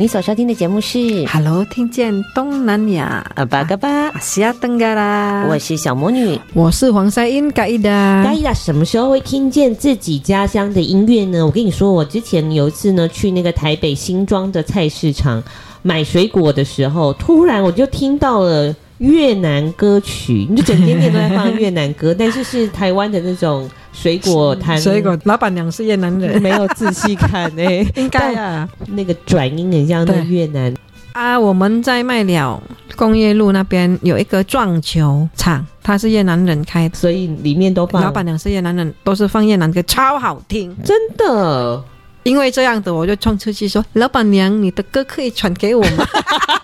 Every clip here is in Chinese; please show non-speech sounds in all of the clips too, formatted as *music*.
你所收听的节目是《Hello，听见东南亚》阿巴嘎巴，阿西亚登嘎啦。我是小魔女，我是黄赛英嘎伊达。嘎伊达什么时候会听见自己家乡的音乐呢？我跟你说，我之前有一次呢，去那个台北新庄的菜市场买水果的时候，突然我就听到了越南歌曲，你就整间店都在放越南歌，但是是台湾的那种。水果摊，水果老板娘是越南人，没有仔细看呢、欸，*laughs* 应该啊，那个转音很像那个越南啊。我们在麦寮工业路那边有一个撞球场，它是越南人开的，所以里面都放。老板娘是越南人，都是放越南歌，超好听，真的。因为这样子，我就冲出去说：“老板娘，你的歌可以传给我吗？”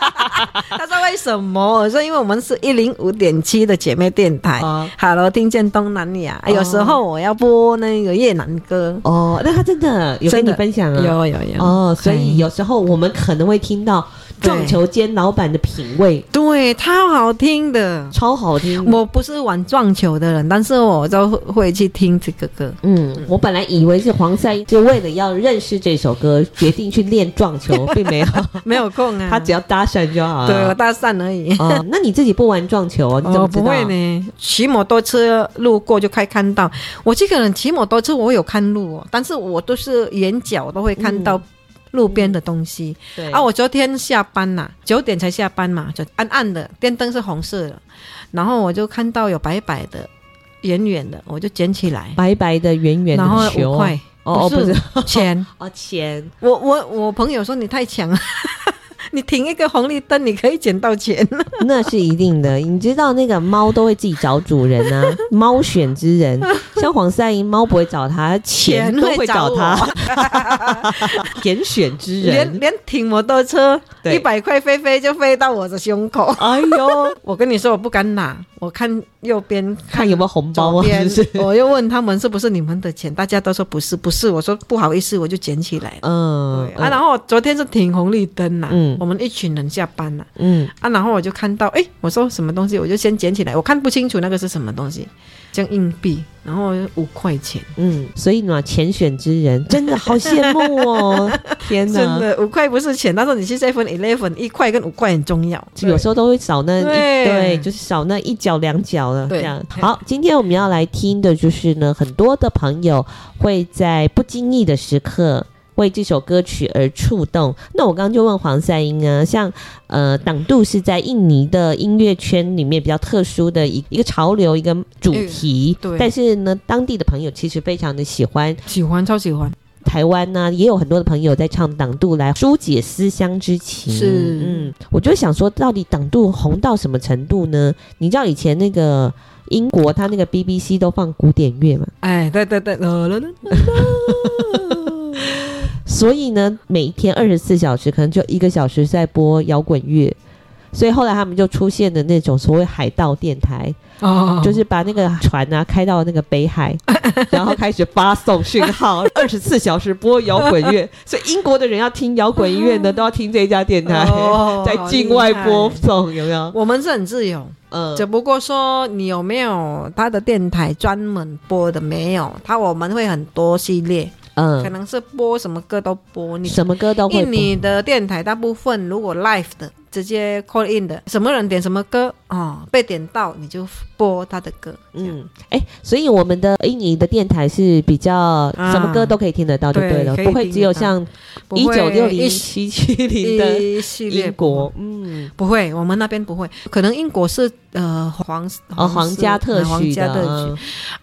*laughs* *laughs* 他说：“为什么？”我说：“因为我们是一零五点七的姐妹电台。Uh, ”Hello，听见东南亚，uh, 有时候我要播那个越南歌。哦，那他真的有跟你分享啊？有有有。哦，所以有时候我们可能会听到。撞球间老板的品味，对，超好听的，超好听。我不是玩撞球的人，但是我都会去听这个歌。嗯，我本来以为是黄赛就为了要认识这首歌，决定去练撞球，*laughs* 并没有，没有空啊。他只要搭讪就好了，对，我搭讪而已。哦，那你自己不玩撞球哦？你怎么知道？不会呢，骑摩托车路过就可以看到。我这个人骑摩托车，我有看路哦，但是我都是眼角都会看到。路边的东西，对。啊，我昨天下班呐，九点才下班嘛，就暗暗的，电灯是红色的，然后我就看到有白白的、圆圆的，我就捡起来，白白的、圆圆的，然后五块，哦，不是钱，*laughs* 哦，钱，我我我朋友说你太强了。你停一个红绿灯，你可以捡到钱，*laughs* *laughs* 那是一定的。你知道那个猫都会自己找主人啊，*laughs* 猫选之人。像黄赛音，猫不会找它，钱都会找它。拣选之人，连连停摩托车，一百块飞飞就飞到我的胸口。哎呦，我跟你说，我不敢拿。我看右边，看有没有红包啊？我又问他们是不是你们的钱，大家都说不是，不是。我说不好意思，我就捡起来了。嗯，啊，然后昨天是停红绿灯呐，嗯，我们一群人下班了，嗯，啊，然后我就看到，哎，我说什么东西，我就先捡起来，我看不清楚那个是什么东西。像硬币，然后五块钱，嗯，所以呢，钱选之人真的好羡慕哦！*laughs* 天哪，真的五块不是钱，但是你是 seven eleven 一块跟五块很重要，有时候都会少那一对，对，就是少那一角两角了这样。好，今天我们要来听的就是呢，很多的朋友会在不经意的时刻。为这首歌曲而触动。那我刚刚就问黄赛英啊，像呃，党度是在印尼的音乐圈里面比较特殊的一一个潮流一个主题，对。但是呢，当地的朋友其实非常的喜欢，喜欢超喜欢。台湾呢，也有很多的朋友在唱党度来疏解思乡之情。是，嗯，我就想说，到底党度红到什么程度呢？你知道以前那个英国他那个 BBC 都放古典乐嘛？哎，对对对。*laughs* 所以呢，每一天二十四小时，可能就一个小时在播摇滚乐，所以后来他们就出现了那种所谓海盗电台，哦，就是把那个船啊开到那个北海，*laughs* 然后开始发送讯号，二十四小时播摇滚乐。所以英国的人要听摇滚音乐呢，都要听这家电台，哦、在境外播送，有没有？我们是很自由，嗯，只不过说你有没有他的电台专门播的？没有，他我们会很多系列。嗯，可能是播什么歌都播，你什么歌都会播。印尼的电台大部分如果 live 的直接 call in 的，什么人点什么歌哦，被点到你就播他的歌。嗯，哎，所以我们的印尼的电台是比较什么歌都可以听得到，就对了，不会只有像一九六零、一七七零的英国，嗯，不会，我们那边不会，可能英国是呃皇哦皇家特许的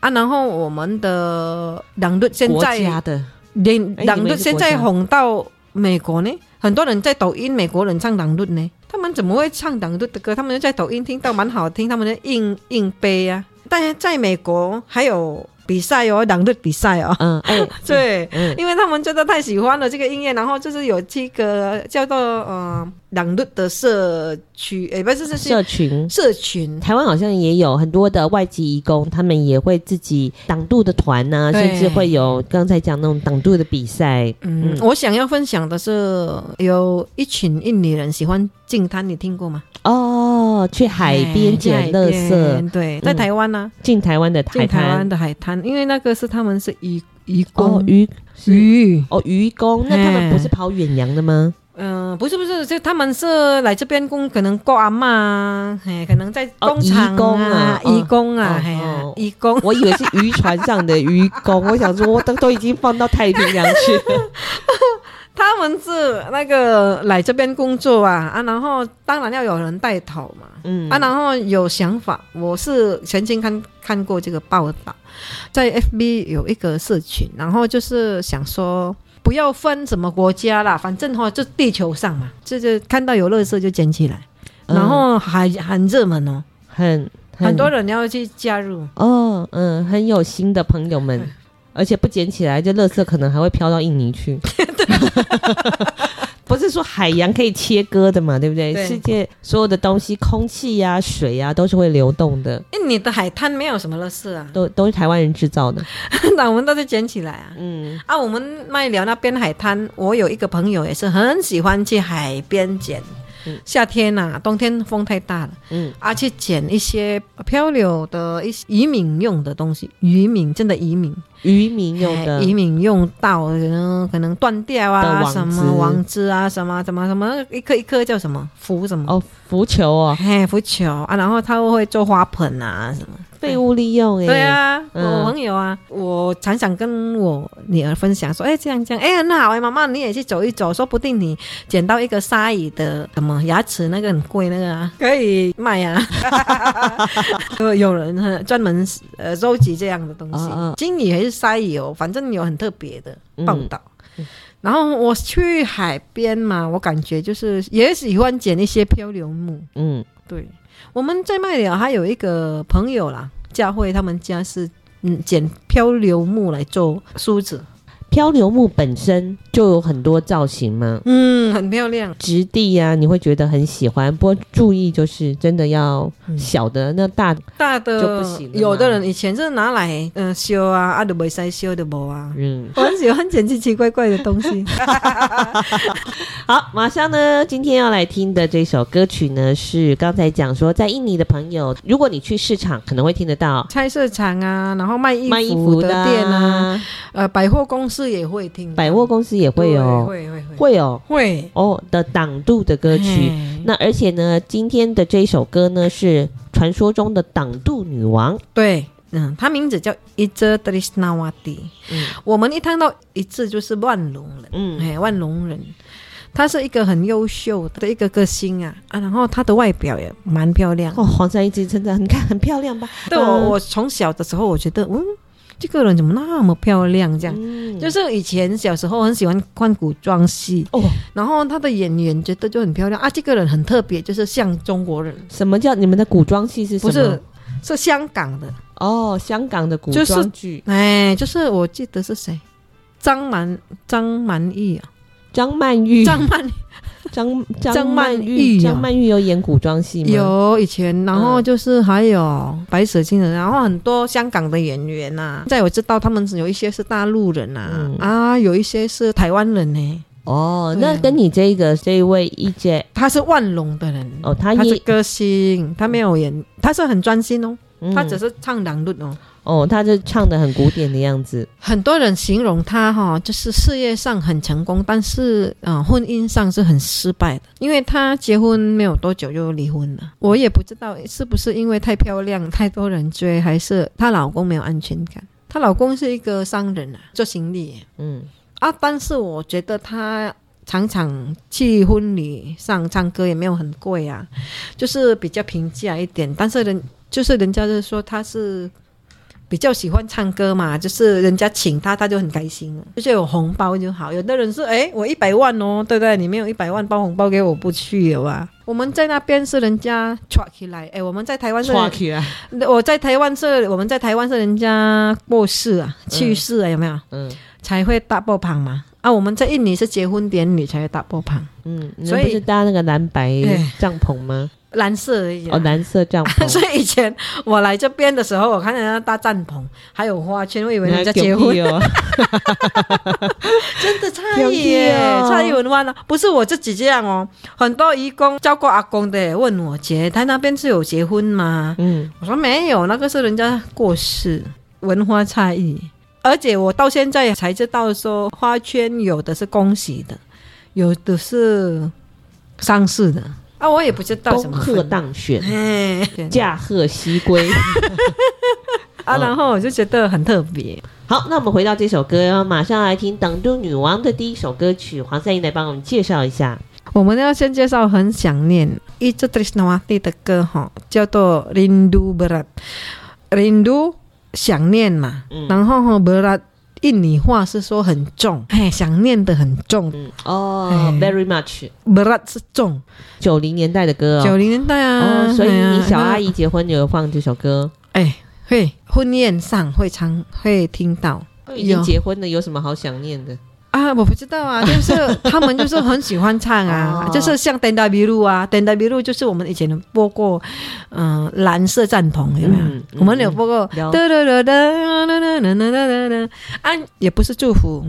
啊，然后我们的两队现在的连朗律现在红到美国呢。很多人在抖音，美国人唱朗律呢，他们怎么会唱朗律的歌？他们在抖音听到蛮好听，他们的硬硬背啊。但是在美国还有比赛哦，朗律比赛哦。嗯，哎，*laughs* 对，嗯，因为他们真的太喜欢了这个音乐，然后就是有这个叫做呃。朗律的社区，哎，不是，是社群，社群。台湾好像也有很多的外籍移工，他们也会自己党度的团呢、啊，甚至会有刚才讲那种党度的比赛。嗯，我想要分享的是，有一群印尼人喜欢净滩，你听过吗？哦，去海边捡垃圾。对，在台湾呢，进台湾的海滩，台湾的海滩，因为那个是他们是渔渔工，渔渔哦，渔工，那他们不是跑远洋的吗？嗯、呃，不是不是，就他们是来这边工，可能过阿妈，嘿，可能在工厂啊，移工啊，嘿，移工。我以为是渔船上的渔工，我想说，我都都已经放到太平洋去了。*laughs* 他们是那个来这边工作啊啊，然后当然要有人带头嘛，嗯啊，然后有想法。我是曾经看看过这个报道，在 FB 有一个社群，然后就是想说。不要分什么国家啦，反正哈，就地球上嘛，这就看到有垃圾就捡起来，嗯、然后还很热门哦，很很，很多人要去加入哦，嗯，很有心的朋友们，而且不捡起来，这垃圾可能还会飘到印尼去。*laughs* *laughs* 不是说海洋可以切割的嘛，对不对？对，世界所有的东西，空气呀、啊、水呀、啊，都是会流动的。哎，你的海滩没有什么乐事啊，都都是台湾人制造的，*laughs* 那我们都是捡起来啊。嗯啊，我们麦寮那边海滩，我有一个朋友也是很喜欢去海边捡。嗯、夏天呐、啊，冬天风太大了，嗯，啊，去捡一些漂流的一些渔民用的东西，渔民真的渔民。渔民用的，渔民用到可能可能断掉啊，什么网子啊，什么什么什么，一颗一颗叫什么？浮什么？哦，浮球哦，嘿，浮球。啊，然后他会做花盆啊，什么废物利用哎，对啊，我朋友啊，我常常跟我女儿分享说，哎，这样这样，哎，很好哎，妈妈你也去走一走，说不定你捡到一个鲨鱼的什么牙齿，那个很贵那个啊，可以卖啊，有人专门呃收集这样的东西，金鱼还是。鲨鱼，反正有很特别的报道。嗯、然后我去海边嘛，我感觉就是也喜欢捡一些漂流木。嗯，对，我们在麦寮还有一个朋友啦，佳慧他们家是嗯捡漂流木来做梳子。漂流木本身就有很多造型嘛，嗯，很漂亮，质地呀，你会觉得很喜欢。不过注意就是真的要小的，那大大的就不行。有的人以前是拿来嗯修啊，啊都没塞修的不啊。嗯，我很喜欢捡奇奇怪怪的东西。*laughs* 好，马上呢，今天要来听的这首歌曲呢，是刚才讲说在印尼的朋友，如果你去市场可能会听得到菜市场啊，然后卖衣服的店啊，呃，百货公司。也会听，百货公司也会哦，会会会会哦，会哦的党度的歌曲。那而且呢，今天的这首歌呢是传说中的党度女王。对，嗯，她名字叫伊泽德里斯纳瓦蒂。嗯，我们一听到伊兹就是万隆人，嗯，哎，万隆人，她是一个很优秀的一个歌星啊啊，然后她的外表也蛮漂亮。哦，黄山一直称赞，你看很漂亮吧？对，我我从小的时候我觉得，嗯。这个人怎么那么漂亮？这样，嗯、就是以前小时候很喜欢看古装戏哦，然后他的演员觉得就很漂亮啊。这个人很特别，就是像中国人。什么叫你们的古装戏是什么？不是，是香港的哦，香港的古装剧。哎，就是我记得是谁？张曼张曼玉啊，张曼玉，张曼。张张曼玉，张曼玉有演古装戏吗？有以前，然后就是还有白蛇精人，然后很多香港的演员呐。在我知道他们有一些是大陆人呐，啊，有一些是台湾人呢。哦，那跟你这个这一位一姐，他是万隆的人哦，他是歌星，他没有演，他是很专心哦。他只是唱两律哦。哦，他就唱的很古典的样子。很多人形容他哈，就是事业上很成功，但是嗯，婚姻上是很失败的，因为他结婚没有多久就离婚了。我也不知道是不是因为太漂亮，太多人追，还是她老公没有安全感。她老公是一个商人啊，做行李。嗯啊，但是我觉得她常常去婚礼上唱歌也没有很贵啊，就是比较平价一点。但是人就是人家就说他是。比较喜欢唱歌嘛，就是人家请他，他就很开心，就是有红包就好。有的人是，哎，我一百万哦，对不对？你没有一百万包红包给我不去了啊？我们在那边是人家抓起来，哎，我们在台湾是抓起来。我在台湾是，我们在台湾是人家过世啊，去世啊，有没有？嗯，才会大爆棚嘛。啊，我们在印尼是结婚典礼才会大爆棚。嗯，所以是搭那个蓝白帐篷吗？蓝色而已哦，蓝色帐篷。*laughs* 所以以前我来这边的时候，我看人家搭帐篷，还有花圈，我以为人家结婚哦。*laughs* 真的差异耶，差异文化呢？不是我自己这样哦，很多义工教过阿公的问我姐，他那边是有结婚吗？嗯，我说没有，那个是人家过世，文化差异。而且我到现在才知道说，花圈有的是恭喜的，有的是丧事的。啊，我也不知道什么。恭贺当选，驾鹤西归。*laughs* 啊，然后我就觉得很特别。好，那我们回到这首歌，马上来听党都女王的第一首歌曲，黄赛音来帮我们介绍一下。我们要先介绍《很想念》，一支 Trisnawati 的歌哈，叫做 Rindu Berat，Rindu 想念嘛，嗯、然后哈 Berat。印尼话是说很重，哎，想念的很重，嗯、哦，very much，berat 是重，九零年代的歌哦，九零年代啊、哦，所以你小阿姨结婚有放这首歌，哎，会婚宴上会唱会听到，已经结婚了，有什么好想念的？啊，我不知道啊，*laughs* 就是他们就是很喜欢唱啊，就是像《Tenda Biru》啊，《Tenda Biru》就是我们以前播过，嗯，蓝色帐篷有没有？我们有播过，哒哒哒哒哒哒哒哒哒哒，啊，也不是祝福。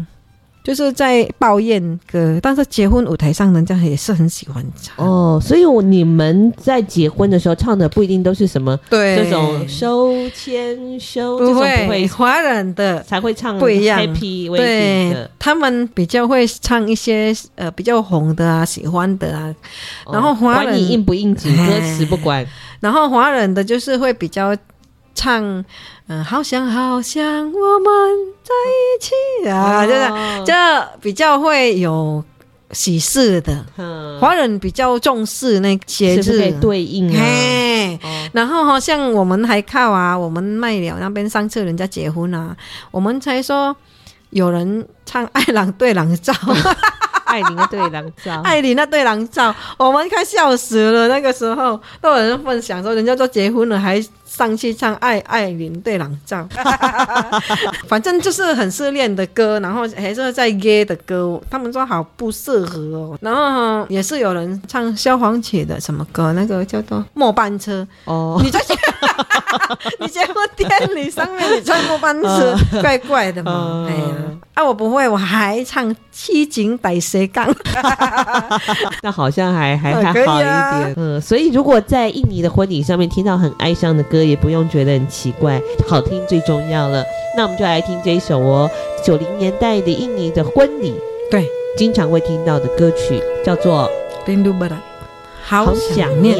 就是在抱怨歌，但是结婚舞台上人家也是很喜欢唱哦。所以你们在结婚的时候唱的不一定都是什么对这种收牵手，不会，不会华人的才会唱不一样。Happy 对，他们比较会唱一些呃比较红的啊，喜欢的啊。然后华人、哦、管你应不应景，歌词不管。然后华人的就是会比较唱。嗯，好想好想我们在一起啊，就是、这、比较会有喜事的。嗯，华人比较重视那些节日对应啊。嘿哦、然后好像我们还靠啊，我们麦寮那边上次人家结婚啊，我们才说有人唱爱郎对郎照。*laughs* 爱琳的对郎照，艾琳那对郎照，我们快笑死了。那个时候都有人分享说，人家都结婚了，还上去唱爱艾琳对郎照，*laughs* 反正就是很失恋的歌，然后还是在 gay 的歌，他们说好不适合哦。然后也是有人唱萧煌奇的什么歌，那个叫做末班车哦。你在 *laughs* *laughs* 你结婚典礼上面你穿过班车，*laughs* 怪怪的嘛？哎呀，啊我不会，我还唱七井百蛇杠，*laughs* 那好像还还还好一点。啊、嗯，所以如果在印尼的婚礼上面听到很哀伤的歌，也不用觉得很奇怪，好听最重要了。那我们就来听这一首哦，九零年代的印尼的婚礼，对，经常会听到的歌曲叫做《Rindu Berat》，好想念。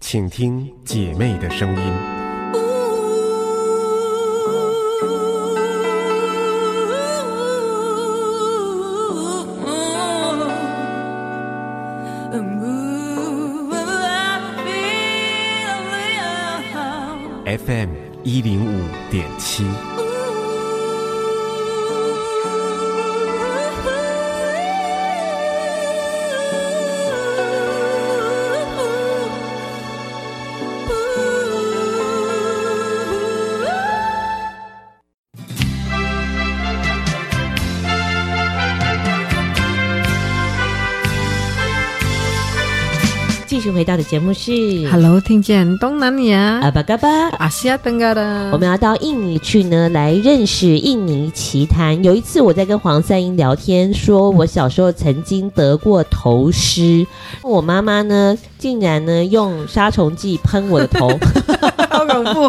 请听姐妹的声音。一零五点七。节目是 Hello，听见东南亚。阿巴嘎巴阿西亚登嘎的，我们要到印尼去呢，来认识印尼奇谈。有一次我在跟黄三英聊天，说我小时候曾经得过头虱，我妈妈呢竟然呢用杀虫剂喷我的头，*laughs* 好恐怖！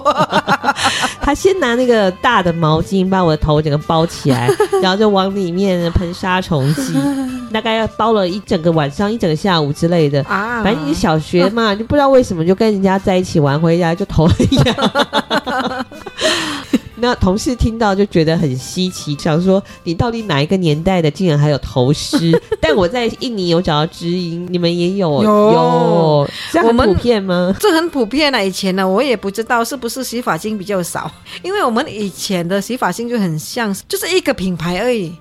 她先拿那个大的毛巾把我的头整个包起来，*laughs* 然后就往里面喷杀虫剂，大概要包了一整个晚上、一整个下午之类的啊，反正你小。学嘛，就不知道为什么就跟人家在一起玩，回家就头很痒。那同事听到就觉得很稀奇，想说你到底哪一个年代的，竟然还有头虱？*laughs* 但我在印尼有找到知音，你们也有有，有这很普遍吗？这很普遍啊！以前呢，我也不知道是不是洗发精比较少，因为我们以前的洗发精就很像，就是一个品牌而已。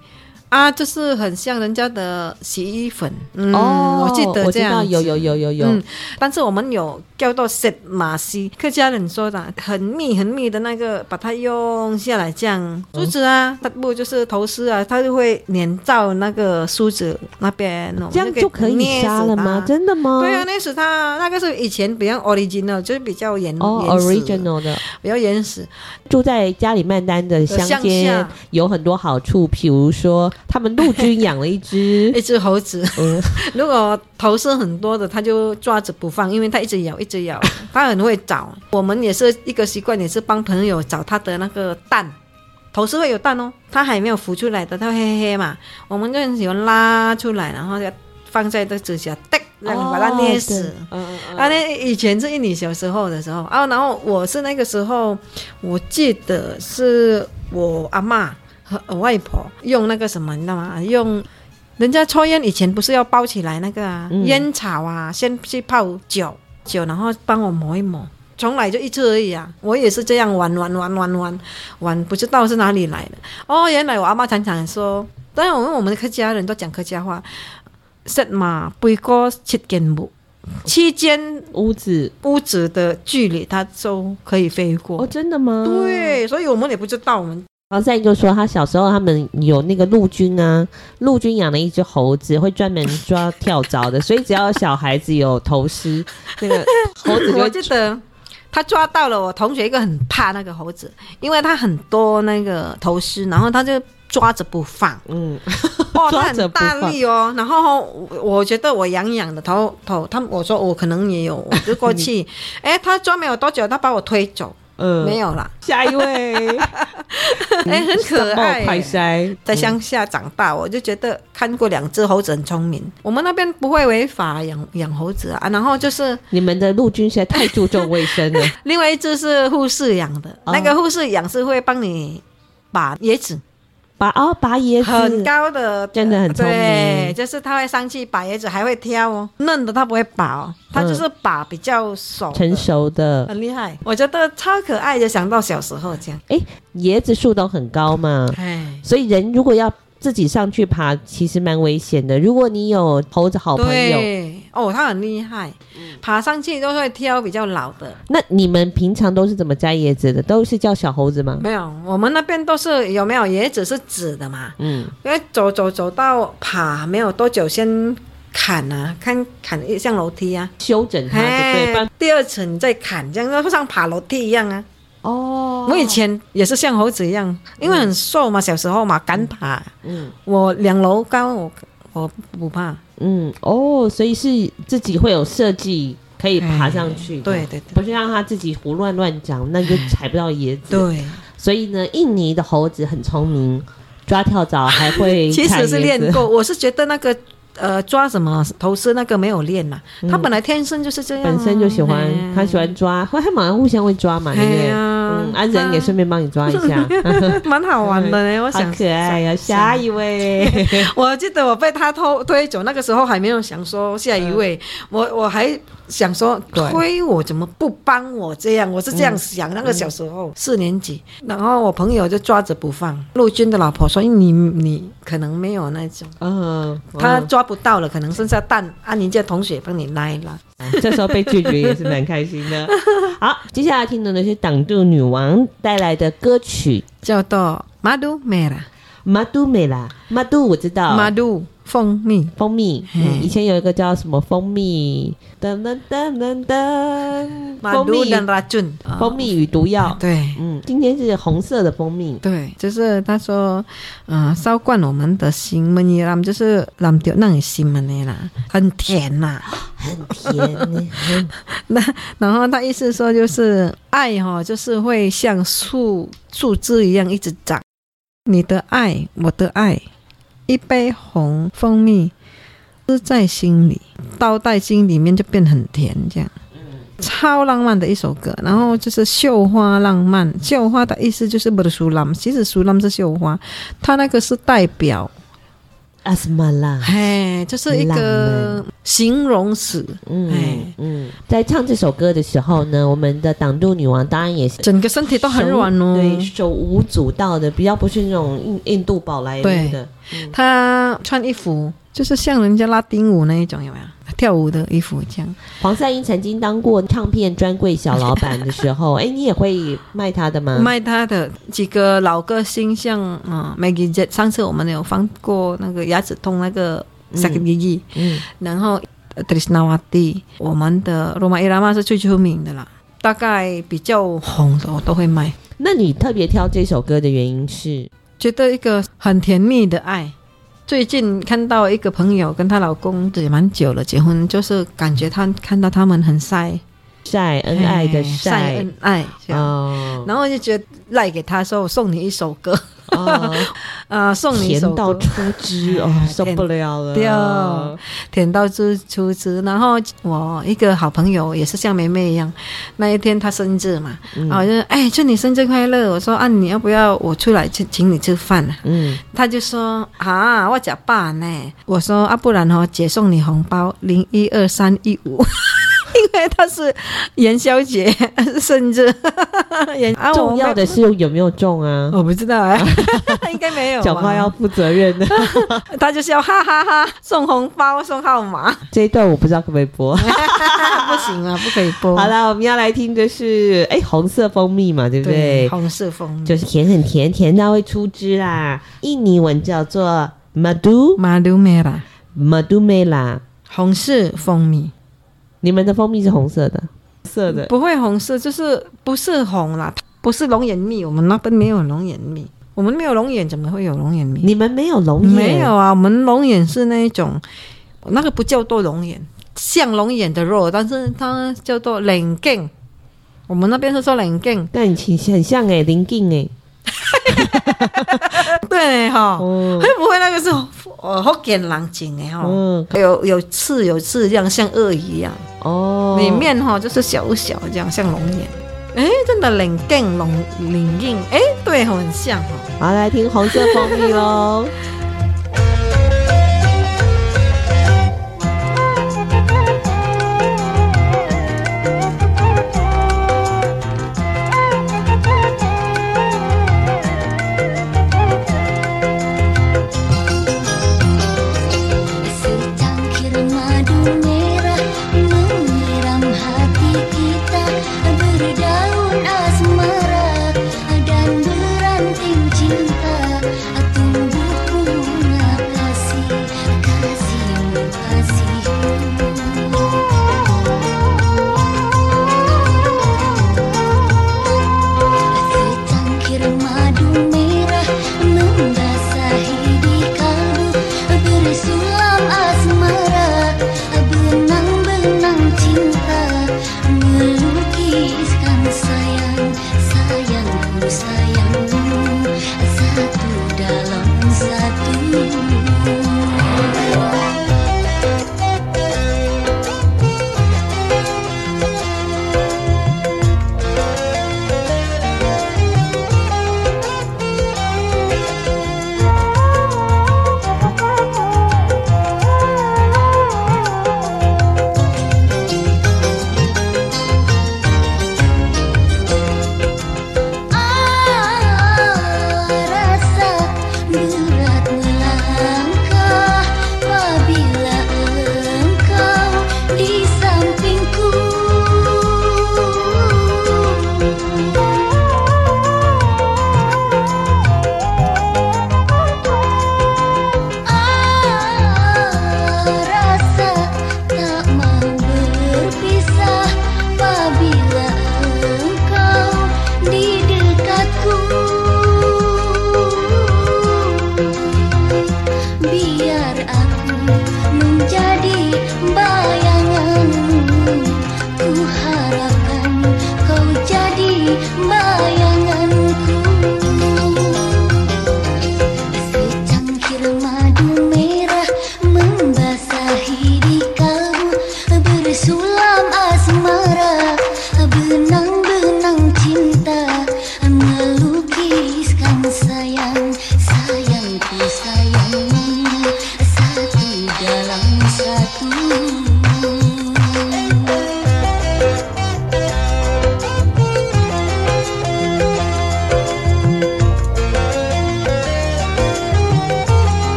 啊，就是很像人家的洗衣粉，嗯，哦、我记得这样，有有有有有，嗯，但是我们有叫做 set 马西，客家人说的很密很密的那个，把它用下来这样梳子啊，它不就是头丝啊，它就会粘到那个梳子那边，这样就可以杀了吗？真的吗？对啊，捏死它，那个是以前比较 original，就是比较原哦 original 的，比较原始。住在加里曼丹的乡间有很多好处，比如说。他们陆军养了一只 *laughs* 一只猴子，嗯，*laughs* 如果头虱很多的，他就抓着不放，因为他一直咬，一直咬，*laughs* 他很会找。我们也是一个习惯，也是帮朋友找他的那个蛋，头虱会有蛋哦，它还没有孵出来的，它会黑黑嘛，我们就很喜欢拉出来，然后就放在这指甲，叮，然后把它捏死。嗯嗯嗯。啊，那以前是印尼小时候的时候啊，然后我是那个时候，我记得是我阿嬷。我外婆用那个什么，你知道吗？用人家抽烟以前不是要包起来那个，烟草啊，先去泡酒酒，然后帮我磨一磨，从来就一次而已啊。我也是这样玩玩玩玩玩玩，不知道是哪里来的哦。原来我阿妈常常说，当然我们我们客家人都讲客家话，什么背过七间屋，七间屋子屋子的距离，它都可以飞过。哦，真的吗？对，所以我们也不知道我们。黄赛音就说，他小时候他们有那个陆军啊，陆军养了一只猴子，会专门抓 *laughs* 跳蚤的，所以只要小孩子有头虱，那个 *laughs* 猴子就我记得他抓到了。我同学一个很怕那个猴子，因为他很多那个头虱，然后他就抓着不放。嗯，哦，*laughs* 他很大力哦。然后我觉得我痒痒的头头，他我说我可能也有，我就过去，哎，他抓没有多久，他把我推走。嗯，没有啦。下一位，*laughs* 哎，很可爱。在乡下长大，我就觉得看过两只猴子很聪明。我们那边不会违法养养猴子啊。然后就是你们的陆军实在太注重卫生了。*laughs* 另外一只是护士养的，那个护士养是会帮你把椰子，拔哦，拔椰子很高的，真的很聪明。对，就是他会上去拔椰子，还会挑哦，嫩的他不会拔哦，他就是拔比较熟、成熟的，很厉害。我觉得超可爱，就想到小时候这样。哎，椰子树都很高嘛，哎，所以人如果要。自己上去爬其实蛮危险的。如果你有猴子好朋友，哦，他很厉害，爬上去都会挑比较老的。那你们平常都是怎么摘椰子的？都是叫小猴子吗？没有，我们那边都是有没有椰子是紫的嘛？嗯，因为走走走到爬没有多久，先砍啊，看砍像楼梯啊，修整它，对，第二层你再砍，这样就像爬楼梯一样啊。哦，我以前也是像猴子一样，因为很瘦嘛，小时候嘛，敢爬。嗯，我两楼高，我我不怕。嗯，哦，所以是自己会有设计可以爬上去。对对对，不是让他自己胡乱乱长，那就踩不到椰子。对，所以呢，印尼的猴子很聪明，抓跳蚤还会。*laughs* 其实是练过，我是觉得那个。呃，抓什么头饰那个没有练�蛮，他本来天生就是这样，本身就喜欢，他喜欢抓，会还马上互相会抓嘛，对不对？嗯，安人也顺便帮你抓一下，*laughs* 蛮好玩的呢。*laughs* 我想好可爱呀，下一位，*laughs* 我记得我被他偷推走，那个时候还没有想说下一位，我我还想说推我怎么不帮我这样，我是这样想。那个小时候四年级，然后我朋友就抓着不放，陆军的老婆说你你可能没有那种，嗯，他抓。不到了，可能剩下蛋，啊，人家同学帮你拉一拉。这时候被拒绝也是蛮开心的。*laughs* 好，接下来听的呢是挡住女王带来的歌曲，叫做《Madu Merah》。Madu Merah，Madu 我知道。Madu 蜂蜜，蜂蜜。嗯，以前有一个叫什么蜂蜜？噔噔噔噔噔。蜂蜜跟杀菌，蜂蜜与毒药。对，嗯，今天是红色的蜂蜜。对，就是他说，嗯，烧灌我们的心，闷热啦，就是让掉那你心们的啦，很甜呐，很甜。*laughs* 那然后他意思说，就是爱哈，就是会像树树枝一样一直长。你的爱，我的爱，一杯红蜂蜜，汁在心里，倒在心里面就变很甜，这样，超浪漫的一首歌。然后就是绣花浪漫，绣花的意思就是不是苏浪，其实苏浪是绣花，它那个是代表。阿斯玛拉，嘿，就是一个形容词。嗯嗯，在唱这首歌的时候呢，我们的挡度女王当然也是整个身体都很软哦，对，手舞足蹈的，比较不是那种印印度宝来的。她穿衣服就是像人家拉丁舞那一种，有没有？跳舞的衣服这样。黄赛英曾经当过唱片专柜小老板的时候，*laughs* 哎，你也会卖他的吗？卖他的几个老歌星，像嗯，Maggie J，上次我们有放过那个牙齿痛那个 Sakit Gigi，嗯，然后 Trisnawati，我们的 Rhoma Irama 是最出名的啦，大概比较红的我都会卖。那你特别挑这首歌的原因是觉得一个很甜蜜的爱。最近看到一个朋友跟她老公也蛮久了，结婚就是感觉他看到他们很晒。晒恩爱的晒。恩爱哦，然后就觉得赖给他说我送你一首歌。哦，*laughs* 啊，送你甜到出汁哦，*laughs* 受不了了，对，甜到出出汁。然后我一个好朋友也是像梅梅一样，那一天她生日嘛，然后我就哎，祝你生日快乐。我说啊，你要不要我出来请请你吃饭啊？嗯，他就说啊，我假爸呢。我说啊，不然哦，姐送你红包零一二三一五。因为它是元宵节 *laughs* 生日，*laughs* 重要的是有没有中啊？我不知道啊，*laughs* 应该没有。讲话要负责任的，他就是要哈哈哈送红包送号码。这一段我不知道可不可以播，不行啊，不可以播。好了，我们要来听的是哎红色蜂蜜嘛，对不对？红色蜂蜜就是甜很甜，甜到会出汁啦。印尼文叫做 Madu Madu Merah Madu Merah 红色蜂蜜。你们的蜂蜜是红色的，色的不会红色，就是不是红啦，不是龙眼蜜。我们那边没有龙眼蜜，我们没有龙眼，怎么会有龙眼蜜？你们没有龙眼？没有啊，我们龙眼是那一种，那个不叫做龙眼，像龙眼的肉，但是它叫做棱颈。我们那边是说棱颈，但很很像哎，棱颈哎。*laughs* 对哈，会不会那个是呃福建人种的哈？嗯，有有刺有刺，这样像鳄鱼一样哦。里面哈就是小小这样，像龙眼。哎，真的冷更龙冷硬，哎，对，很像哦。好，来听红色蜂蜜喽。*laughs*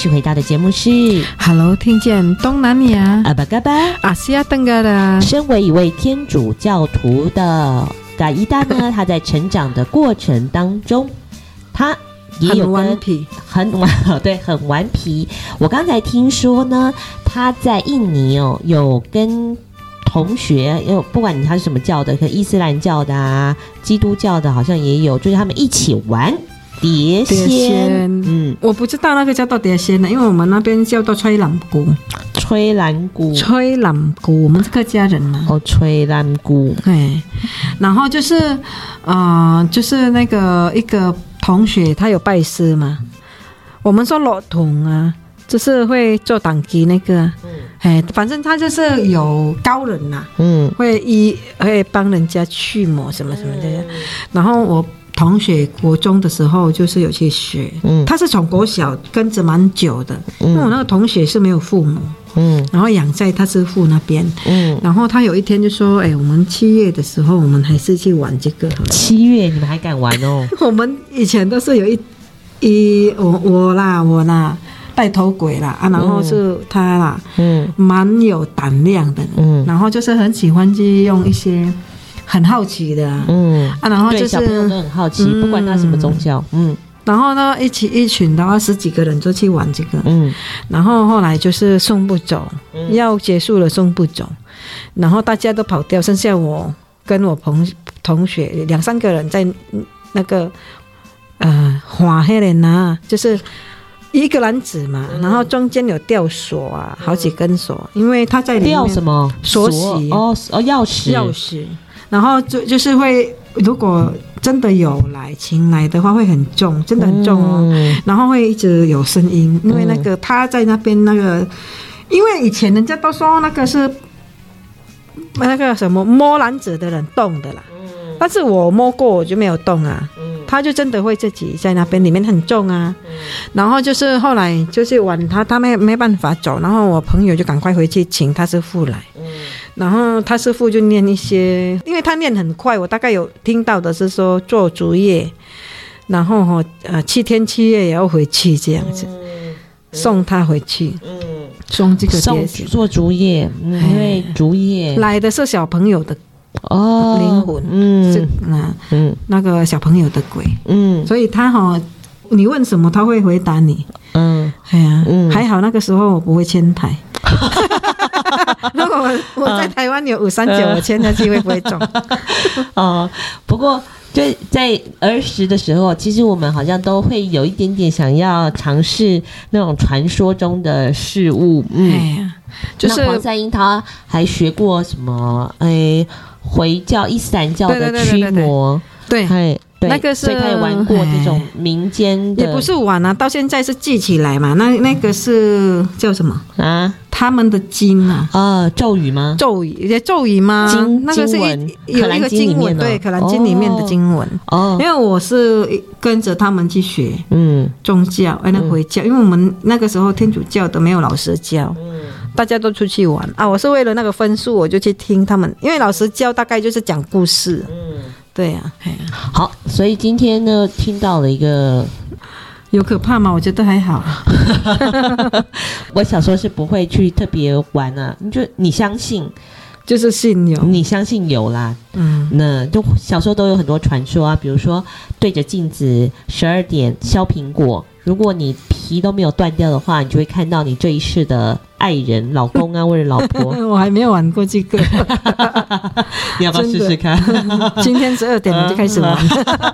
续回到的节目是 Hello，听见东南亚阿巴嘎巴阿西亚登嘎的。身为一位天主教徒的嘎伊达呢，*laughs* 他在成长的过程当中，他也有很顽皮，很顽 *laughs* 对，很顽皮。我刚才听说呢，他在印尼哦，有跟同学，有不管他是什么教的，可伊斯兰教的啊，基督教的，好像也有，就是他们一起玩。碟仙，碟仙，嗯，我不知道那个叫到碟仙的，因为我们那边叫做吹蓝鼓，吹蓝鼓，吹兰姑，我们是客家人嘛。哦，吹蓝鼓，对。然后就是，呃，就是那个一个同学，他有拜师嘛。我们说老童啊，就是会做当机那个，嗯，哎，反正他就是有高人呐，嗯，会医会帮人家驱魔什么什么的。嗯，然后我。同学国中的时候就是有去学，嗯，他是从国小跟着蛮久的，嗯，因为我那个同学是没有父母，嗯，然后养在他师傅那边，嗯，然后他有一天就说，哎，我们七月的时候，我们还是去玩这个。七月你们还敢玩哦？*laughs* 我们以前都是有一一我我啦我啦带头鬼啦啊，然后是他啦，嗯，蛮有胆量的，嗯，然后就是很喜欢去用一些。很好奇的，嗯。啊，然后就是小朋友都很好奇，嗯、不管他什么宗教，嗯，然后呢，一起一群的话，十几个人就去玩这个，嗯，然后后来就是送不走，嗯、要结束了送不走，然后大家都跑掉，剩下我跟我朋同学两三个人在那个呃花黑人呐，就是一个篮子嘛，嗯、然后中间有吊锁啊，好几根锁，因为他在里面吊什么？锁匙哦哦钥匙。钥匙。然后就就是会，如果真的有来请来的话，会很重，真的很重哦。嗯、然后会一直有声音，因为那个他在那边那个，因为以前人家都说那个是那个什么摸篮子的人动的啦，但是我摸过我就没有动啊。他就真的会自己在那边，里面很重啊。然后就是后来就是晚他他没没办法走，然后我朋友就赶快回去请他师傅来。然后他师傅就念一些，因为他念很快，我大概有听到的是说做竹叶，然后哈呃七天七夜也要回去这样子，送他回去，嗯，送这个送做竹叶，因为竹叶。来的是小朋友的哦灵魂，嗯，是那嗯那个小朋友的鬼，嗯，所以他哈你问什么他会回答你，嗯，哎呀，嗯，还好那个时候我不会迁台。*laughs* 如果我我在台湾有五三九，我签的机会不会中。*laughs* 哦，不过就在儿时的时候，其实我们好像都会有一点点想要尝试那种传说中的事物。嗯，哎呀，就是黄三英他还学过什么？哎，回教、伊斯兰教的驱魔。对，对。对那个是，所以他也玩过这种民间的，也不是玩啊，到现在是记起来嘛。那那个是叫什么啊？他们的经啊？啊，咒语吗？咒语，咒语吗？经那个是一有一个经文，对，可兰经里面的经文。哦，因为我是跟着他们去学，嗯，宗教，哎，那回教，因为我们那个时候天主教都没有老师教，嗯，大家都出去玩啊。我是为了那个分数，我就去听他们，因为老师教大概就是讲故事，嗯。对呀、啊，好，所以今天呢，听到了一个有可怕吗？我觉得还好。*laughs* 我小时候是不会去特别玩啊，你就你相信，就是信有，你相信有啦。嗯，那就小时候都有很多传说啊，比如说对着镜子十二点削苹果。如果你皮都没有断掉的话，你就会看到你这一世的爱人、老公啊，或者老婆。*laughs* 我还没有玩过这个，*laughs* 你要不要试试看？今天十二点我就开始玩。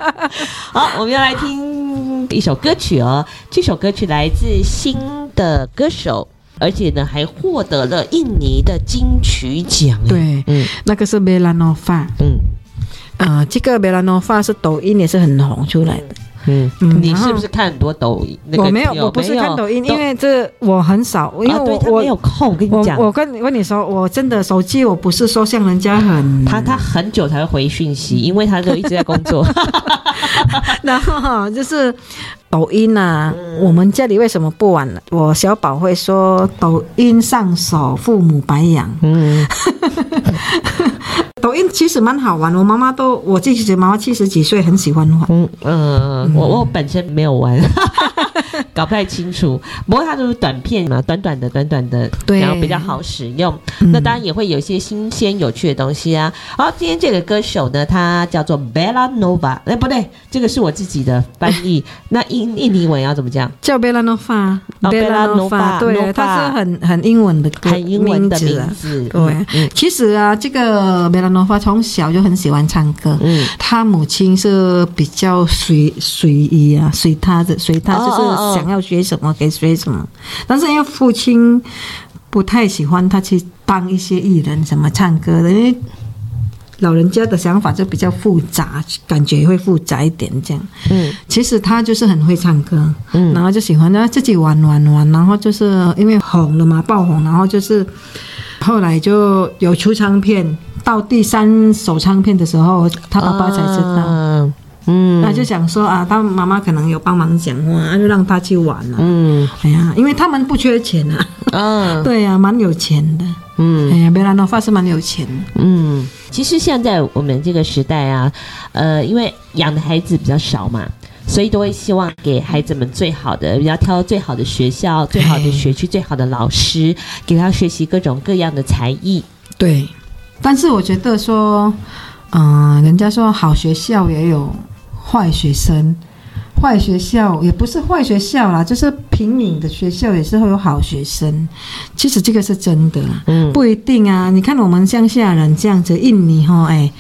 *laughs* 好，我们要来听一首歌曲哦。这首歌曲来自新的歌手，而且呢还获得了印尼的金曲奖。对，嗯，那个是梅拉诺发。嗯，呃，这个梅拉诺发是抖音也是很红出来的。嗯，你是不是看很多抖音？我没有，我不是看抖音，因为这我很少，因为我我没有空。我跟你讲，我跟我跟你说，我真的手机我不是说像人家很，他他很久才会回讯息，因为他都一直在工作。*laughs* 然后哈，就是抖音呐，我们家里为什么不玩呢？我小宝会说，抖音上手，父母白养。嗯。*laughs* 抖音其实蛮好玩，我妈妈都，我自己妈妈七十几岁，很喜欢玩。嗯嗯，我我本身没有玩，*laughs* *laughs* 搞不太清楚。不过它就是短片嘛，短短的、短短的，对，然后比较好使用。嗯、那当然也会有一些新鲜有趣的东西啊。好，今天这个歌手呢，他叫做 Bella Nova。哎，不对，这个是我自己的翻译。*laughs* 那印印尼文要怎么讲？叫 Bella Nova，Bella Nova，对，它是很很英文的歌，很英文的名字。对，嗯、其实啊，这个 Bella Nova 从小就很喜欢唱歌。嗯，他母亲是比较随随意啊，随他的，随他就是想要学什么给学什么。但是因为父亲不太喜欢他去帮一些艺人什么唱歌的，因为老人家的想法就比较复杂，感觉会复杂一点这样。嗯，其实他就是很会唱歌，嗯，然后就喜欢他自己玩玩玩，然后就是因为红了嘛，爆红，然后就是后来就有出唱片，到第三首唱片的时候，他爸爸才知道。啊嗯，那就想说啊，他妈妈可能有帮忙讲话，那就让他去玩了。嗯，哎呀，因为他们不缺钱啊。嗯，*laughs* 对呀、啊，蛮有钱的。嗯，哎呀，贝拉诺发是蛮有钱的。嗯，其实现在我们这个时代啊，呃，因为养的孩子比较少嘛，所以都会希望给孩子们最好的，比较挑最好的学校、最好的学区、最好的老师，给他学习各种各样的才艺。对，但是我觉得说，嗯、呃，人家说好学校也有。坏学生，坏学校也不是坏学校啦，就是平民的学校也是会有好学生。其实这个是真的，嗯，不一定啊。你看我们乡下人这样子，印尼哈，哎。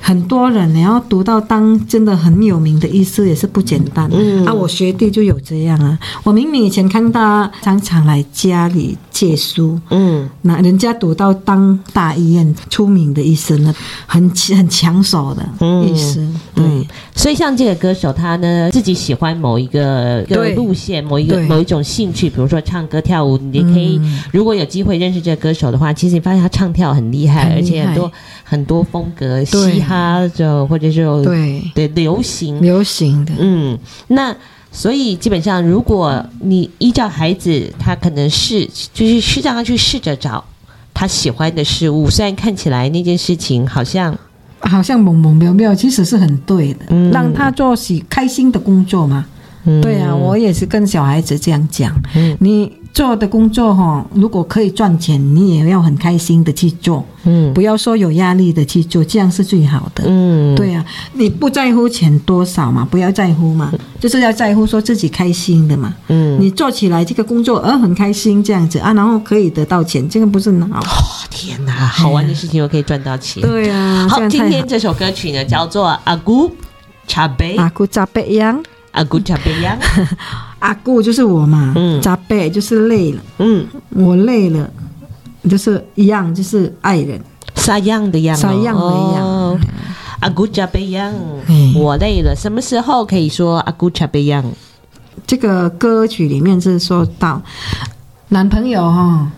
很多人你要读到当真的很有名的医师也是不简单。嗯。啊，我学弟就有这样啊。我明明以前看他常常来家里借书，嗯，那人家读到当大医院出名的医生呢，很很抢手的医师。嗯、对、嗯，所以像这个歌手，他呢自己喜欢某一个路线，某一个某一种兴趣，比如说唱歌跳舞，你可以、嗯、如果有机会认识这个歌手的话，其实你发现他唱跳很厉害，厉害。而且很多很多风格，嘻哈。他就或者是对对流行流行的嗯，那所以基本上，如果你依照孩子，他可能是就是是让他去试着找他喜欢的事物，虽然看起来那件事情好像好像懵懵妙妙，其实是很对的，嗯、让他做喜开心的工作嘛。嗯、对啊，我也是跟小孩子这样讲，嗯、你。做的工作哈，如果可以赚钱，你也要很开心的去做，嗯，不要说有压力的去做，这样是最好的，嗯，对啊，你不在乎钱多少嘛，不要在乎嘛，就是要在乎说自己开心的嘛，嗯，你做起来这个工作呃很开心这样子啊，然后可以得到钱，这个不是很好？哦，天哪，好玩的事情又可以赚到钱，对啊，好，今天这首歌曲呢叫做阿姑茶杯，阿姑茶杯样。阿姑茶杯样，*laughs* 阿姑就是我嘛，嗯，扎贝、就是累了，嗯，我累了，就是一样，就是爱人，啥样的样，啥样的样，阿姑茶杯样，我累了，什么时候可以说阿姑茶杯样？这个歌曲里面是说到男朋友哈。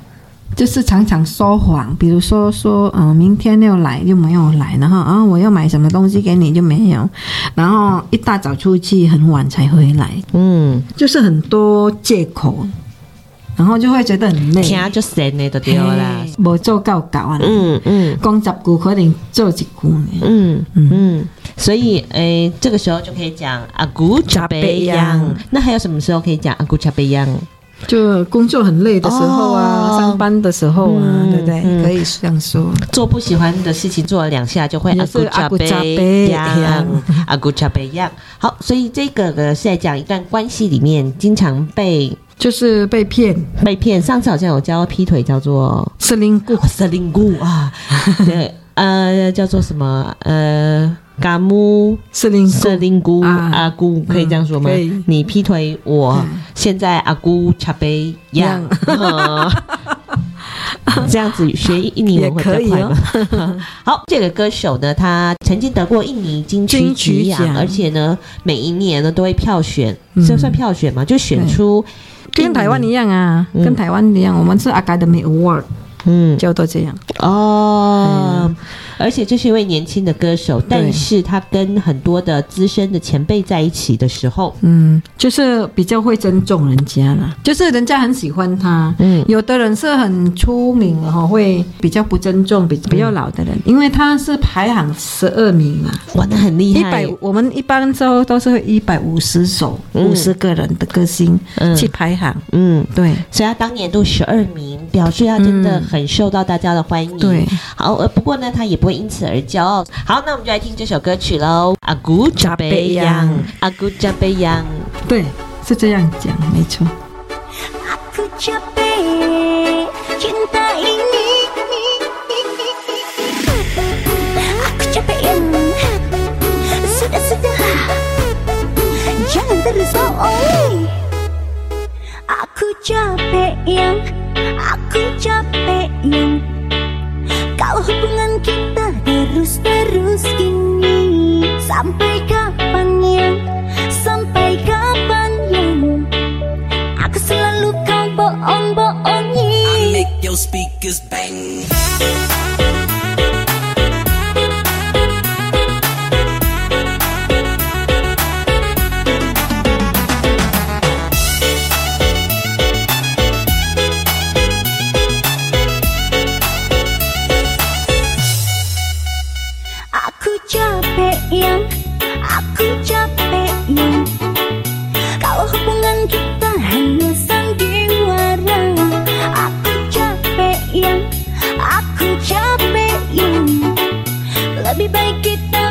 就是常常说谎，比如说说，嗯，明天要来就没有来，然后啊，我要买什么东西给你就没有，然后一大早出去，很晚才回来，嗯，就是很多借口，然后就会觉得很累，听就神的都对啦，没做够搞啊，嗯嗯，讲十句可能做一句呢，嗯嗯。嗯，所以诶，这个时候就可以讲阿古茶杯样，那还有什么时候可以讲阿古茶杯样？就工作很累的时候啊，哦、上班的时候啊，嗯、对不对？嗯、可以这样说。做不喜欢的事情做了两下就会阿古茶杯样，阿古茶杯样。好，所以这个呢是在讲一段关系里面经常被就是被骗，被骗。上次好像有教劈腿叫做瑟林固，瑟林固啊，*laughs* 对，呃，叫做什么？呃。嘎木瑟林瑟林姑阿姑可以这样说吗？你劈腿我，现在阿姑茶杯样，*laughs* 这样子学印尼文会比较快吗？*laughs* 好，这个歌手呢，他曾经得过印尼金曲奖，而且呢，每一年呢都会票选，这算票选吗？就选出跟台湾一样啊，跟台湾一样，我们是 Academy Award，嗯，就都这样。哦。而且这是一位年轻的歌手，但是他跟很多的资深的前辈在一起的时候，嗯，就是比较会尊重人家啦，就是人家很喜欢他。嗯，有的人是很出名哈，会比较不尊重比比较老的人，因为他是排行十二名嘛，玩的很厉害。一百，我们一般都都是会一百五十首，五十个人的歌星去排行。嗯，对，所以他当年度十二名，表示他真的很受到大家的欢迎。对，好，呃，不过呢，他也不会因此而骄傲。好，那我们就来听这首歌曲喽。阿古扎贝扬，阿古扎贝扬，对，是这样讲，没错。Aku capek yang, aku capek yang Kalau hubungan kita terus-terus gini Sampai kapan yang, sampai kapan yang Aku selalu kau bohong-bohongi. I make your speakers bang. 自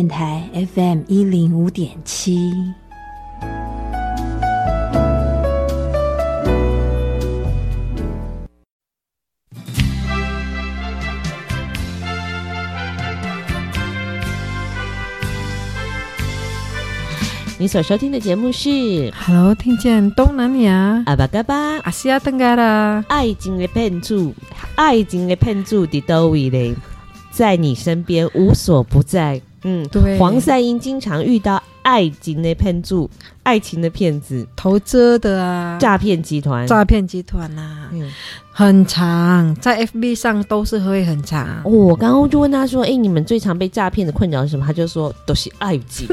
电台 FM 一零五点七。你所收听的节目是 Hello，听见东南亚阿巴嘎巴阿西亚登嘎啦，爱情的骗子，爱情的骗子的都位嘞，在你身边无所不在。嗯，对，黄赛英经常遇到爱情的骗子，爱情的骗子，投资的啊，诈骗集团，诈骗集团呐、啊，嗯，很长，在 FB 上都是会很长。哦、我刚刚就问他说：“哎、欸，你们最常被诈骗的困扰是什么？”他就说：“都是爱情。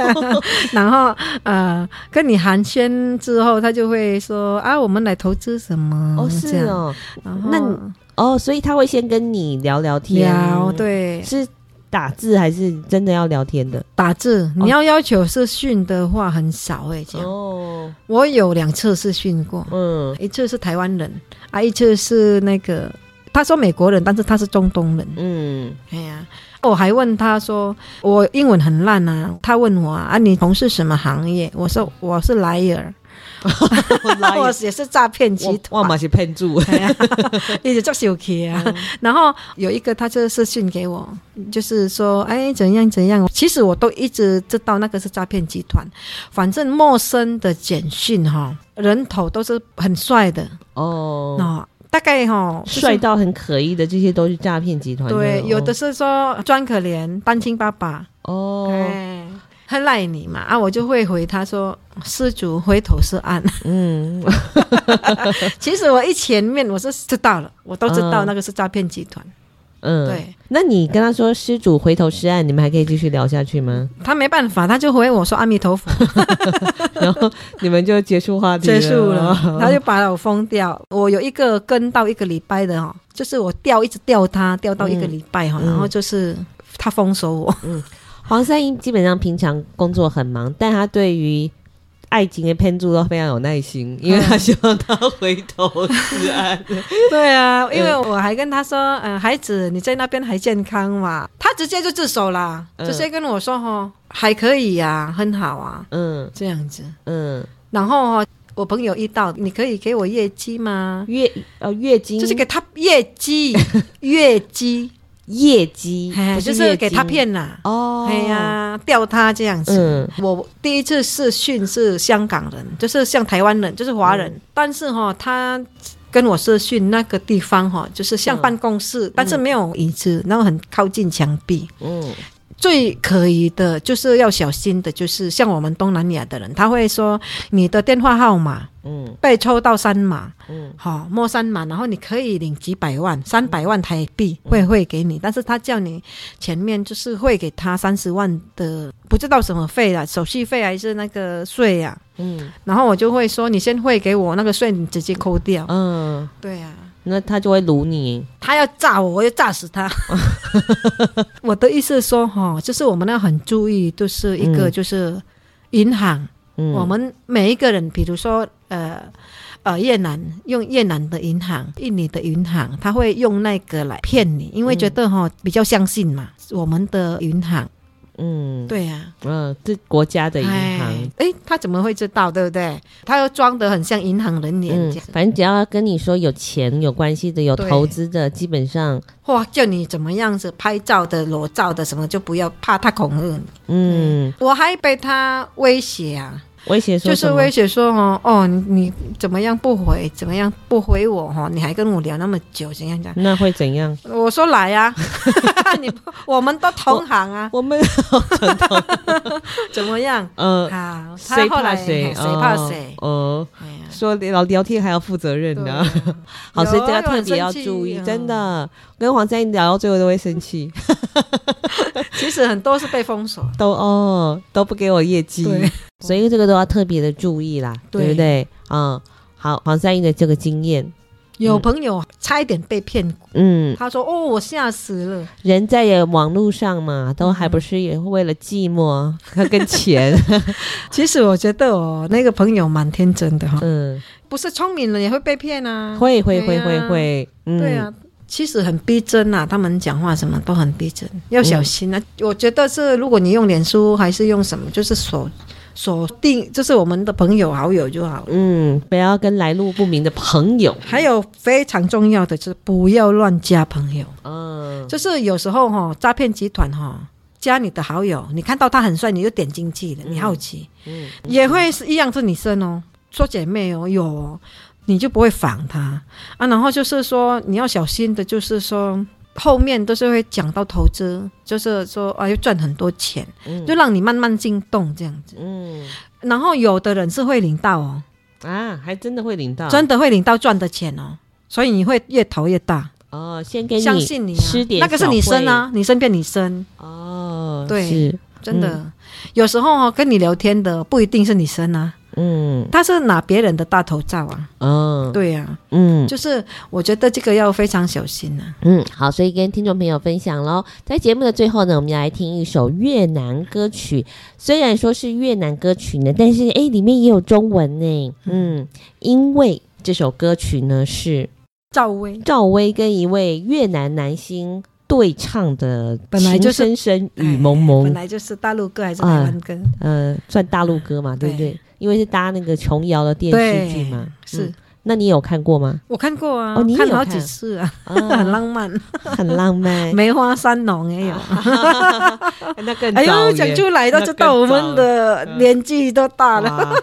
*laughs* 然后呃，跟你寒暄之后，他就会说：“啊，我们来投资什么？”哦，是哦，那你哦，所以他会先跟你聊聊天，聊对是。打字还是真的要聊天的？打字，你要要求视讯的话很少哎，这样。哦，我有两次视讯过，嗯，一次是台湾人啊，一次是那个他说美国人，但是他是中东人，嗯，哎呀，我还问他说我英文很烂啊，他问我啊，你从事什么行业？我说我是莱尔。*laughs* 我也是诈骗集团，我嘛是骗子，*laughs* 一直做小气啊。然后有一个他就私信给我，就是说，哎，怎样怎样。其实我都一直知道那个是诈骗集团。反正陌生的简讯哈，人头都是很帅的哦。那大概哈，帅到很可疑的，这些都是诈骗集团。对，有的是说装可怜单亲爸爸哦。他赖你嘛啊，我就会回他说：“施主回头是岸。”嗯，*laughs* 其实我一前面我是知道了，我都知道那个是诈骗集团。嗯，对。那你跟他说“施主回头是岸”，你们还可以继续聊下去吗？他没办法，他就回我说“阿弥陀佛”，*laughs* 然后你们就结束话题结束了。他就把我封掉。我有一个跟到一个礼拜的哈，就是我钓一直钓他，钓到一个礼拜哈，嗯、然后就是他封锁我。嗯。黄三英基本上平常工作很忙，但他对于爱情的骗子都非常有耐心，因为他希望他回头是岸。*laughs* 对啊，因为我还跟他说：“嗯，孩子，你在那边还健康嘛？”他直接就自首了，嗯、直接跟我说：“哈，还可以呀、啊，很好啊。”嗯，这样子。嗯，然后我朋友遇到，你可以给我业绩吗？月呃月经就是给他业绩，*laughs* 月绩。业绩，我就是给他骗了哦，哎呀，钓他这样子。嗯、我第一次试训是香港人，就是像台湾人，就是华人。嗯、但是哈，他跟我试训那个地方哈，就是像办公室，嗯、但是没有椅子，然后很靠近墙壁。嗯。最可疑的就是要小心的，就是像我们东南亚的人，他会说你的电话号码，嗯，被抽到三码，嗯，好摸三码，然后你可以领几百万，三百万台币会汇给你，但是他叫你前面就是汇给他三十万的，不知道什么费了，手续费还是那个税呀，嗯，然后我就会说你先汇给我那个税，你直接扣掉，嗯，对呀。那他就会掳你，他要炸我，我要炸死他。*laughs* 我的意思是说，哈，就是我们要很注意，就是一个就是银行，嗯、我们每一个人，比如说呃呃越南用越南的银行，印尼的银行，他会用那个来骗你，因为觉得哈比较相信嘛，我们的银行。嗯，对呀、啊，嗯，这国家的银行，哎，他怎么会知道，对不对？他又装得很像银行人脸、嗯，反正只要跟你说有钱有关系的、有投资的，基本上，哇，叫你怎么样子拍照的、裸照的什么，就不要怕他恐吓你。嗯，我还被他威胁啊。威胁说就是威胁说哦哦，你怎么样不回？怎么样不回我？哈，你还跟我聊那么久，怎样讲？那会怎样？我说来呀，*laughs* *laughs* 你我们都同行啊，我们 *laughs* 怎么样？嗯，好，谁怕谁？谁怕谁？哦，说聊聊天还要负责任的，好，所以这个特别要注意，真的，跟黄赛英聊到最后都会生气。其实很多是被封锁，都哦都不给我业绩。所以这个都要特别的注意啦，对，对不对？嗯，好，黄赛英的这个经验，有朋友差一点被骗，嗯，他说：“哦，我吓死了。”人在网络上嘛，都还不是也为了寂寞跟钱。*laughs* *laughs* 其实我觉得哦，那个朋友蛮天真的哈，嗯，不是聪明人也会被骗啊，会会会会会，嗯，对啊，其实很逼真啊，他们讲话什么都很逼真，要小心啊。嗯，我觉得是，如果你用脸书还是用什么，就是说。锁定就是我们的朋友好友就好了。嗯，不要跟来路不明的朋友。还有非常重要的就是不要乱加朋友。嗯，就是有时候哈，诈骗集团哈，加你的好友，你看到他很帅，你就点进去了，你好奇，嗯，也会是一样是女生哦，做姐妹哦，有哦，你就不会仿他啊。然后就是说你要小心的，就是说后面都是会讲到投资，就是说啊要赚很多钱，嗯，就让你慢慢进洞这样子，嗯。然后有的人是会领到哦，啊，还真的会领到，真的会领到赚的钱哦，所以你会越投越大。哦，先给你相信你吃点，那个是你生啊，你生变你生。哦，对，是。真的。嗯、有时候哦，跟你聊天的不一定是你生啊，嗯，他是拿别人的大头照啊，嗯，对呀、啊，嗯，就是我觉得这个要非常小心啊。嗯，好，所以跟听众朋友分享喽，在节目的最后呢，我们要来听一首越南歌曲，虽然说是越南歌曲呢，但是诶，里面也有中文呢，嗯，因为这首歌曲呢是。赵薇，赵薇跟一位越南男星对唱的，本来就是情深深雨蒙蒙，本来就是大陆歌还是台湾歌？呃，算大陆歌嘛，对不对？因为是搭那个琼瑶的电视剧嘛，是。那你有看过吗？我看过啊，你看了好几次啊，很浪漫，很浪漫。*laughs* 梅花三弄也有，*laughs* 那更哎呦，讲出来都知道我们的年纪都大了。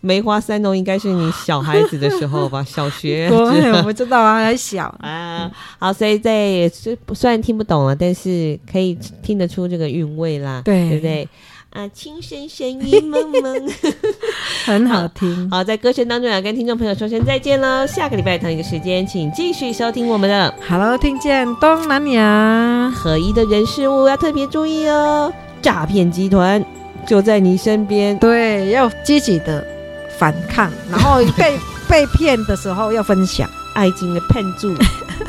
梅花三弄应该是你小孩子的时候吧，*laughs* 小学。我不知道啊，还小啊。好，所以在虽虽然听不懂了，但是可以听得出这个韵味啦，对，对不对？啊，情深深雨蒙蒙，*laughs* 很好听。好，在歌声当中要跟听众朋友说声再见了。下个礼拜同一个时间，请继续收听我们的《Hello 听见东南亚》。合一的人事物要特别注意哦，诈骗集团就在你身边，对，要积极的。反抗，然后 *laughs* 被被骗的时候要分享爱情的骗助，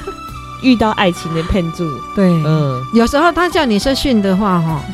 *laughs* 遇到爱情的骗助，对，嗯，有时候他叫你收讯的话，哈，嗯，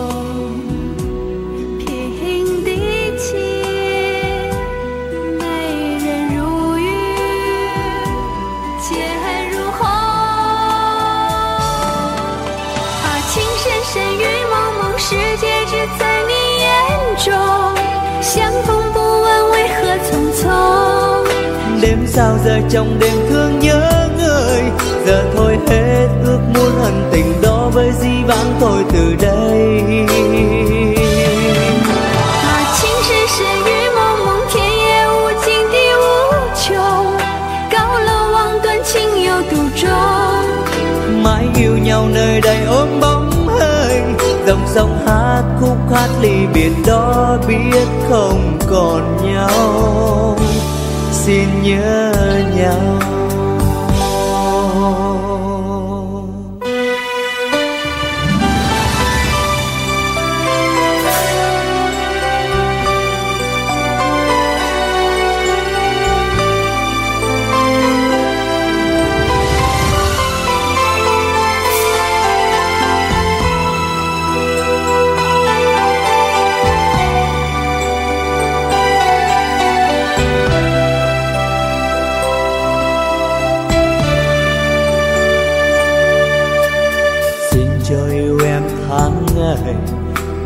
世界只在你眼中，相逢不问为何匆匆。Đêm sao giờ trong đêm thương nhớ người, giờ thôi hết ước muốn hận tình đó với di vãng thôi từ đây. Dòng hát khúc hát ly biệt đó biết không còn nhau. Xin nhớ nhau.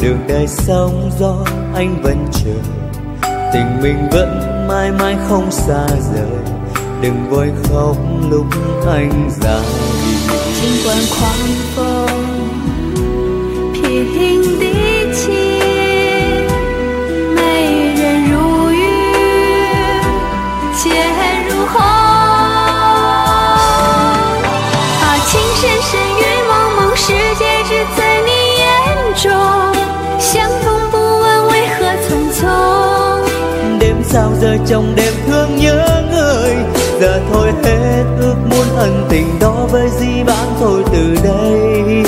đường đời sóng gió, anh vẫn chờ tình mình vẫn mãi mãi không xa rời đừng vội khóc lúc anh già. đi trên quang khoáng vơi trong đêm thương nhớ người. Giờ thôi hết ước muốn ân tình đó với di vãng thôi từ đây.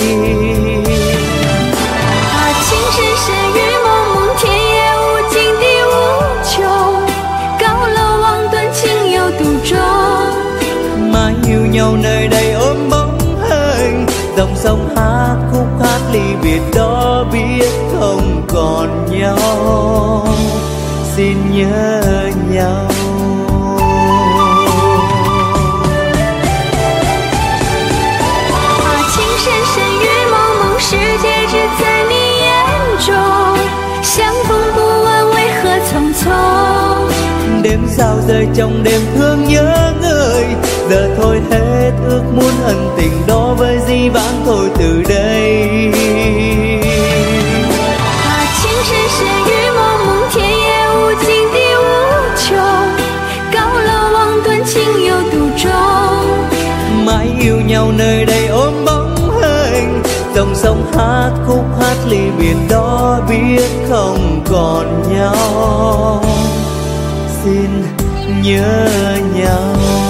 Mà yêu nhau nơi đây ôm bóng hình. Dòng sông hát khúc hát ly biệt đó biết không còn nhau. Xin nhớ nhau. Đêm sao rơi trong đêm thương nhớ người. Giờ thôi hết ước muốn ân tình đó với di vãng thôi từ đây nhau nơi đây ôm bóng hình dòng sông hát khúc hát ly biệt đó biết không còn nhau xin nhớ nhau.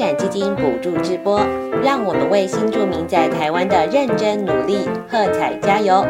展基金补助直播，让我们为新住民在台湾的认真努力喝彩加油。